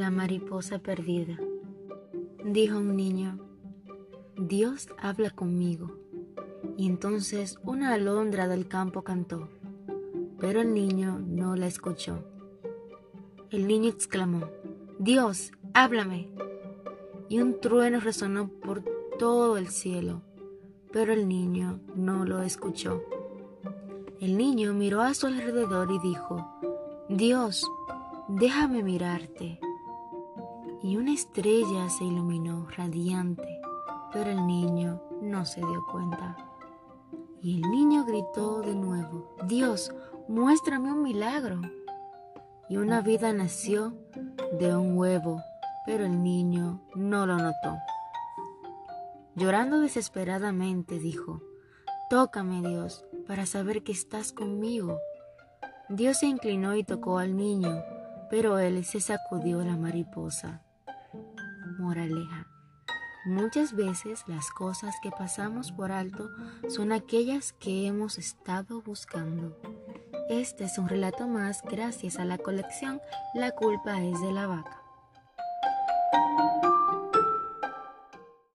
La mariposa perdida. Dijo un niño, Dios habla conmigo. Y entonces una alondra del campo cantó, pero el niño no la escuchó. El niño exclamó, Dios, háblame. Y un trueno resonó por todo el cielo, pero el niño no lo escuchó. El niño miró a su alrededor y dijo, Dios, déjame mirarte y una estrella se iluminó radiante, pero el niño no se dio cuenta. Y el niño gritó de nuevo, Dios, muéstrame un milagro. Y una vida nació de un huevo, pero el niño no lo notó. Llorando desesperadamente dijo, Tócame Dios, para saber que estás conmigo. Dios se inclinó y tocó al niño, pero él se sacudió la mariposa. Moraleja. Muchas veces las cosas que pasamos por alto son aquellas que hemos estado buscando. Este es un relato más gracias a la colección La culpa es de la vaca.